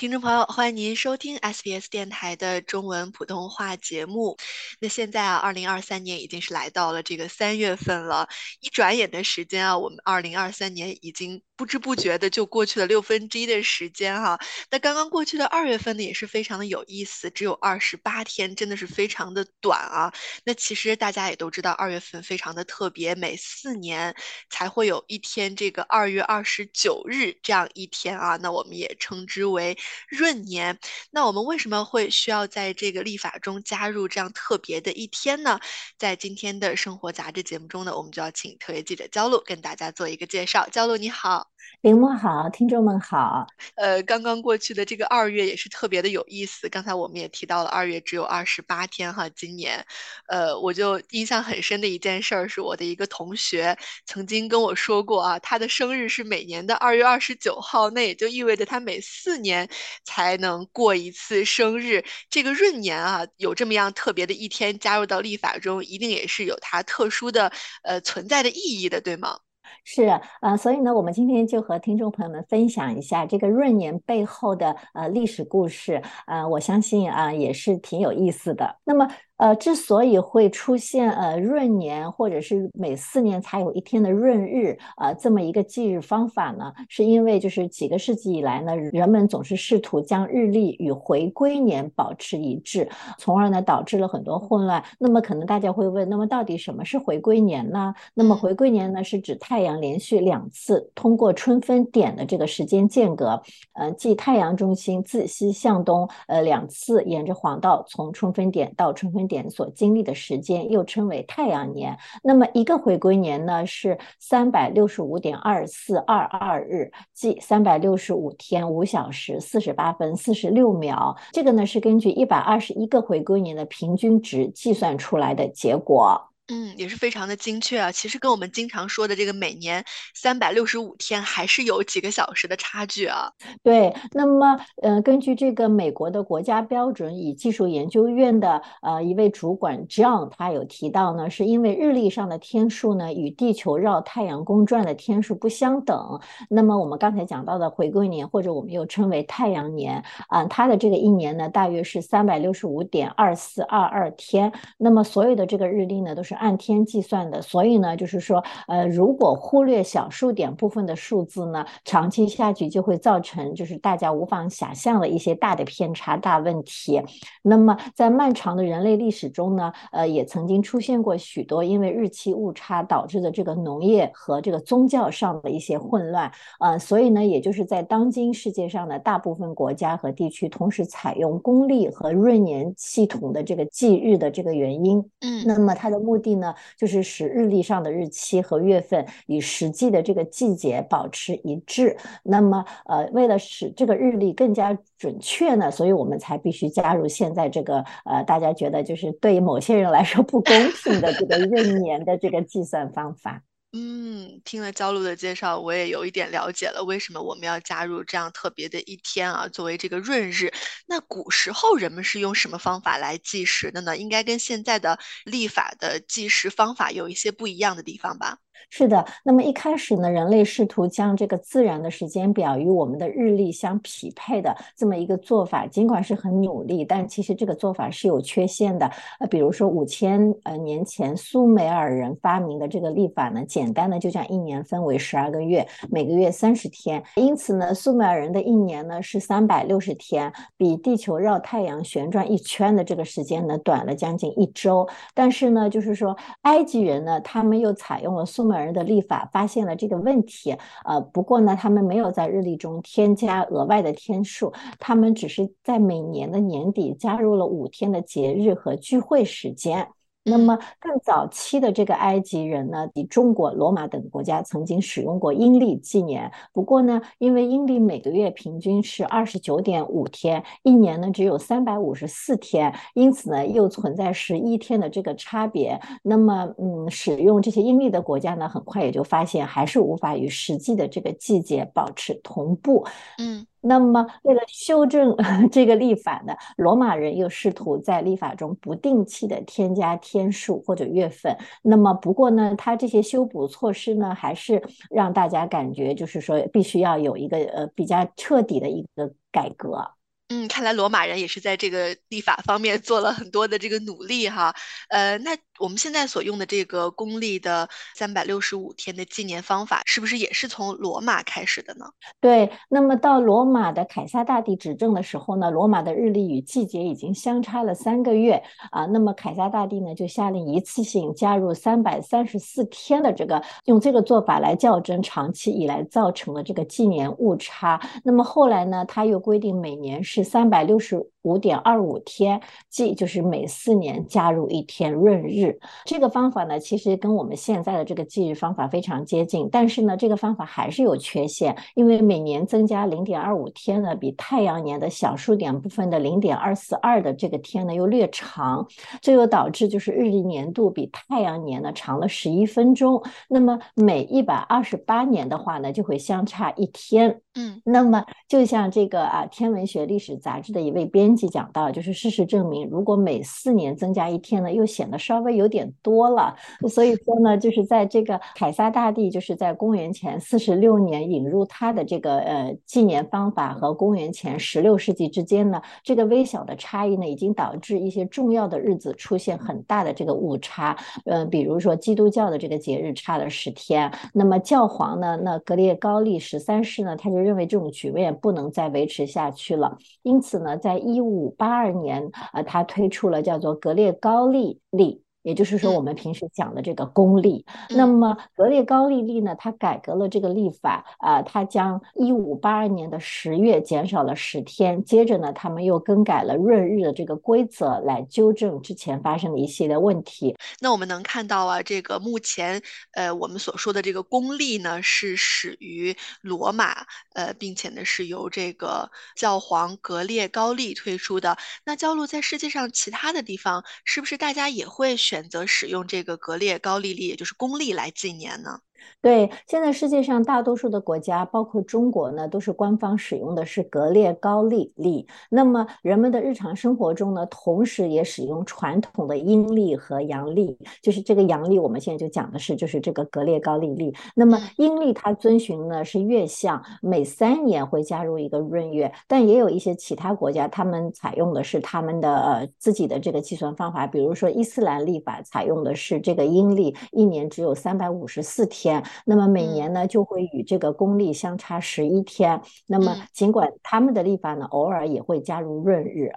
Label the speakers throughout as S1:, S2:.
S1: 听众朋友，欢迎您收听 SBS 电台的中文普通话节目。那现在啊，二零二三年已经是来到了这个三月份了，一转眼的时间啊，我们二零二三年已经。不知不觉的就过去了六分之一的时间哈，那刚刚过去的二月份呢也是非常的有意思，只有二十八天，真的是非常的短啊。那其实大家也都知道，二月份非常的特别，每四年才会有一天这个二月二十九日这样一天啊，那我们也称之为闰年。那我们为什么会需要在这个历法中加入这样特别的一天呢？在今天的生活杂志节目中呢，我们就要请特约记者焦露跟大家做一个介绍。焦露你好。
S2: 林木好，听众们好。
S1: 呃，刚刚过去的这个二月也是特别的有意思。刚才我们也提到了，二月只有二十八天哈。今年，呃，我就印象很深的一件事儿是，我的一个同学曾经跟我说过啊，他的生日是每年的二月二十九号，那也就意味着他每四年才能过一次生日。这个闰年啊，有这么样特别的一天加入到历法中，一定也是有它特殊的呃存在的意义的，对吗？
S2: 是啊，所以呢，我们今天就和听众朋友们分享一下这个闰年背后的呃历史故事，呃，我相信啊也是挺有意思的。那么。呃，之所以会出现呃闰年，或者是每四年才有一天的闰日，呃，这么一个忌日方法呢，是因为就是几个世纪以来呢，人们总是试图将日历与回归年保持一致，从而呢导致了很多混乱。那么可能大家会问，那么到底什么是回归年呢？那么回归年呢，是指太阳连续两次通过春分点的这个时间间隔，呃，即太阳中心自西向东，呃，两次沿着黄道从春分点到春分。点所经历的时间又称为太阳年。那么一个回归年呢是三百六十五点二四二二日，即三百六十五天五小时四十八分四十六秒。这个呢是根据一百二十一个回归年的平均值计算出来的结果。
S1: 嗯，也是非常的精确啊。其实跟我们经常说的这个每年三百六十五天还是有几个小时的差距啊。
S2: 对，那么呃，根据这个美国的国家标准与技术研究院的呃一位主管 John，他有提到呢，是因为日历上的天数呢与地球绕太阳公转的天数不相等。那么我们刚才讲到的回归年，或者我们又称为太阳年啊，它的这个一年呢大约是三百六十五点二四二二天。那么所有的这个日历呢都是。按天计算的，所以呢，就是说，呃，如果忽略小数点部分的数字呢，长期下去就会造成就是大家无法想象的一些大的偏差、大问题。那么，在漫长的人类历史中呢，呃，也曾经出现过许多因为日期误差导致的这个农业和这个宗教上的一些混乱。呃，所以呢，也就是在当今世界上的大部分国家和地区同时采用公历和闰年系统的这个忌日的这个原因。
S1: 嗯，
S2: 那么它的目的。呢，就是使日历上的日期和月份与实际的这个季节保持一致。那么，呃，为了使这个日历更加准确呢，所以我们才必须加入现在这个呃，大家觉得就是对某些人来说不公平的这个 闰年的这个计算方法。
S1: 嗯，听了焦露的介绍，我也有一点了解了为什么我们要加入这样特别的一天啊，作为这个闰日。那古时候人们是用什么方法来计时的呢？应该跟现在的历法的计时方法有一些不一样的地方吧？
S2: 是的，那么一开始呢，人类试图将这个自然的时间表与我们的日历相匹配的这么一个做法，尽管是很努力，但其实这个做法是有缺陷的。呃，比如说五千呃年前苏美尔人发明的这个历法呢，简单的就将一年分为十二个月，每个月三十天，因此呢，苏美尔人的一年呢是三百六十天，比地球绕太阳旋转一圈的这个时间呢短了将近一周。但是呢，就是说埃及人呢，他们又采用了苏。人的立法发现了这个问题，呃，不过呢，他们没有在日历中添加额外的天数，他们只是在每年的年底加入了五天的节日和聚会时间。那么更早期的这个埃及人呢，比中国、罗马等国家曾经使用过阴历纪年。不过呢，因为阴历每个月平均是二十九点五天，一年呢只有三百五十四天，因此呢又存在十一天的这个差别。那么，嗯，使用这些阴历的国家呢，很快也就发现还是无法与实际的这个季节保持同步。
S1: 嗯。
S2: 那么，为了修正 这个历法呢，罗马人又试图在历法中不定期的添加天数或者月份。那么，不过呢，他这些修补措施呢，还是让大家感觉就是说，必须要有一个呃比较彻底的一个改革。
S1: 嗯，看来罗马人也是在这个立法方面做了很多的这个努力哈。呃，那我们现在所用的这个公历的三百六十五天的纪年方法，是不是也是从罗马开始的呢？
S2: 对，那么到罗马的凯撒大帝执政的时候呢，罗马的日历与季节已经相差了三个月啊。那么凯撒大帝呢，就下令一次性加入三百三十四天的这个，用这个做法来校正长期以来造成的这个纪年误差。那么后来呢，他又规定每年是。三百六十五点二五天，即就是每四年加入一天闰日。这个方法呢，其实跟我们现在的这个计日方法非常接近，但是呢，这个方法还是有缺陷，因为每年增加零点二五天呢，比太阳年的小数点部分的零点二四二的这个天呢又略长，这又导致就是日历年度比太阳年呢长了十一分钟。那么每一百二十八年的话呢，就会相差一天。
S1: 嗯，
S2: 那么就像这个啊，天文学历史杂志的一位编辑讲到，就是事实证明，如果每四年增加一天呢，又显得稍微有点多了。所以说呢，就是在这个凯撒大帝就是在公元前四十六年引入他的这个呃纪年方法和公元前十六世纪之间呢，这个微小的差异呢，已经导致一些重要的日子出现很大的这个误差。呃，比如说基督教的这个节日差了十天，那么教皇呢，那格列高利十三世呢，他就认为这种局面不能再维持下去了，因此呢，在一五八二年，呃，他推出了叫做格列高利历。也就是说，我们平时讲的这个公历，那么格列高利历呢，它改革了这个历法啊，它将一五八二年的十月减少了十天，接着呢，他们又更改了闰日的这个规则，来纠正之前发生的一系列问题。
S1: 那我们能看到啊，这个目前呃我们所说的这个公历呢，是始于罗马，呃，并且呢是由这个教皇格列高利推出的。那教路在世界上其他的地方，是不是大家也会？选择使用这个格列高利率，也就是公历来纪年呢？
S2: 对，现在世界上大多数的国家，包括中国呢，都是官方使用的是格列高利历。那么人们的日常生活中呢，同时也使用传统的阴历和阳历。就是这个阳历，我们现在就讲的是就是这个格列高利历。那么阴历它遵循呢是月相，每三年会加入一个闰月。但也有一些其他国家，他们采用的是他们的呃自己的这个计算方法。比如说伊斯兰历法采用的是这个阴历，一年只有三百五十四天。那么每年呢，就会与这个公历相差十一天。那么尽管他们的历法呢，偶尔也会加入闰日。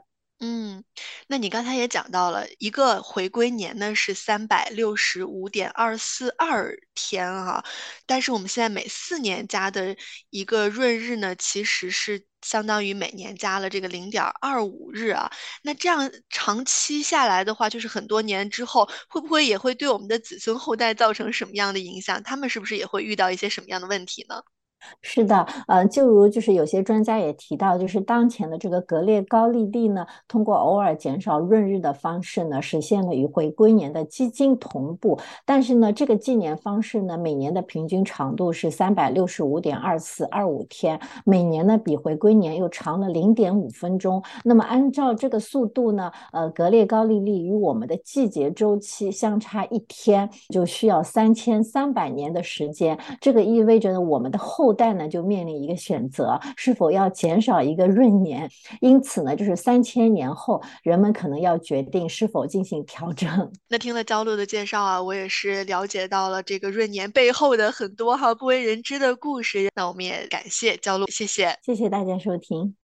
S1: 嗯，那你刚才也讲到了，一个回归年呢是三百六十五点二四二天啊，但是我们现在每四年加的一个闰日呢，其实是相当于每年加了这个零点二五日啊。那这样长期下来的话，就是很多年之后，会不会也会对我们的子孙后代造成什么样的影响？他们是不是也会遇到一些什么样的问题呢？
S2: 是的，呃，就如就是有些专家也提到，就是当前的这个格列高利历呢，通过偶尔减少闰日的方式呢，实现了与回归年的基金同步。但是呢，这个纪年方式呢，每年的平均长度是三百六十五点二四二五天，每年呢比回归年又长了零点五分钟。那么按照这个速度呢，呃，格列高利历与我们的季节周期相差一天，就需要三千三百年的时间。这个意味着呢，我们的后后代呢就面临一个选择，是否要减少一个闰年？因此呢，就是三千年后，人们可能要决定是否进行调整。
S1: 那听了焦露的介绍啊，我也是了解到了这个闰年背后的很多哈不为人知的故事。那我们也感谢焦露，谢谢，
S2: 谢谢大家收听。